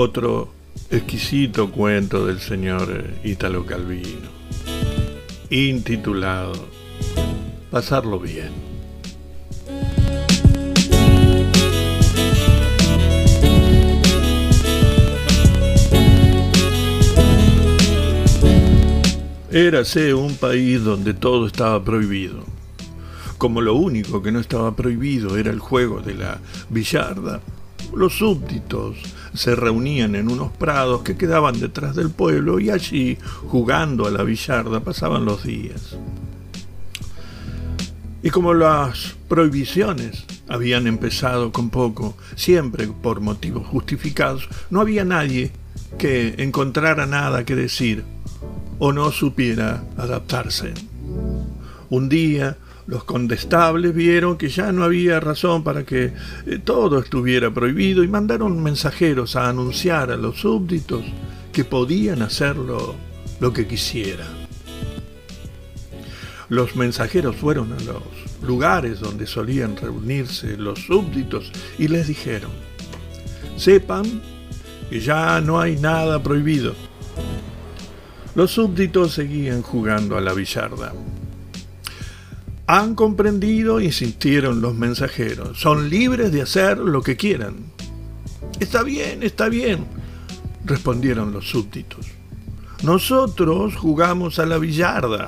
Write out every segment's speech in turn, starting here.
otro exquisito cuento del señor Ítalo Calvino, intitulado Pasarlo bien. Érase un país donde todo estaba prohibido. Como lo único que no estaba prohibido era el juego de la billarda, los súbditos se reunían en unos prados que quedaban detrás del pueblo y allí, jugando a la billarda, pasaban los días. Y como las prohibiciones habían empezado con poco, siempre por motivos justificados, no había nadie que encontrara nada que decir o no supiera adaptarse. Un día los condestables vieron que ya no había razón para que eh, todo estuviera prohibido y mandaron mensajeros a anunciar a los súbditos que podían hacerlo lo que quisieran. Los mensajeros fueron a los lugares donde solían reunirse los súbditos y les dijeron, sepan que ya no hay nada prohibido. Los súbditos seguían jugando a la billarda. Han comprendido, insistieron los mensajeros. Son libres de hacer lo que quieran. Está bien, está bien, respondieron los súbditos. Nosotros jugamos a la billarda.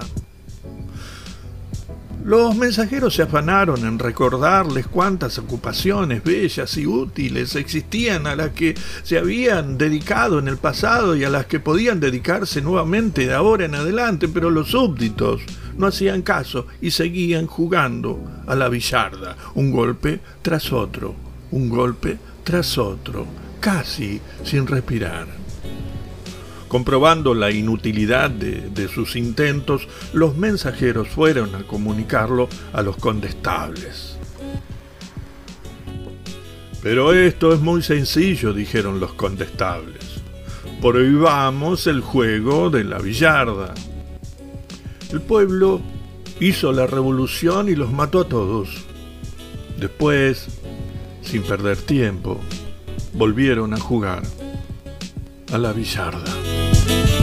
Los mensajeros se afanaron en recordarles cuántas ocupaciones bellas y útiles existían a las que se habían dedicado en el pasado y a las que podían dedicarse nuevamente de ahora en adelante, pero los súbditos no hacían caso y seguían jugando a la billarda, un golpe tras otro, un golpe tras otro, casi sin respirar. Comprobando la inutilidad de, sus intentos, los mensajeros fueron a comunicarlo a los condestables. Pero esto es muy sencillo, dijeron los condestables. Prohibamos el juego de la billarda. El pueblo hizo la revolución y los mató a todos. Después, sin perder tiempo, volvieron a jugar a la billarda.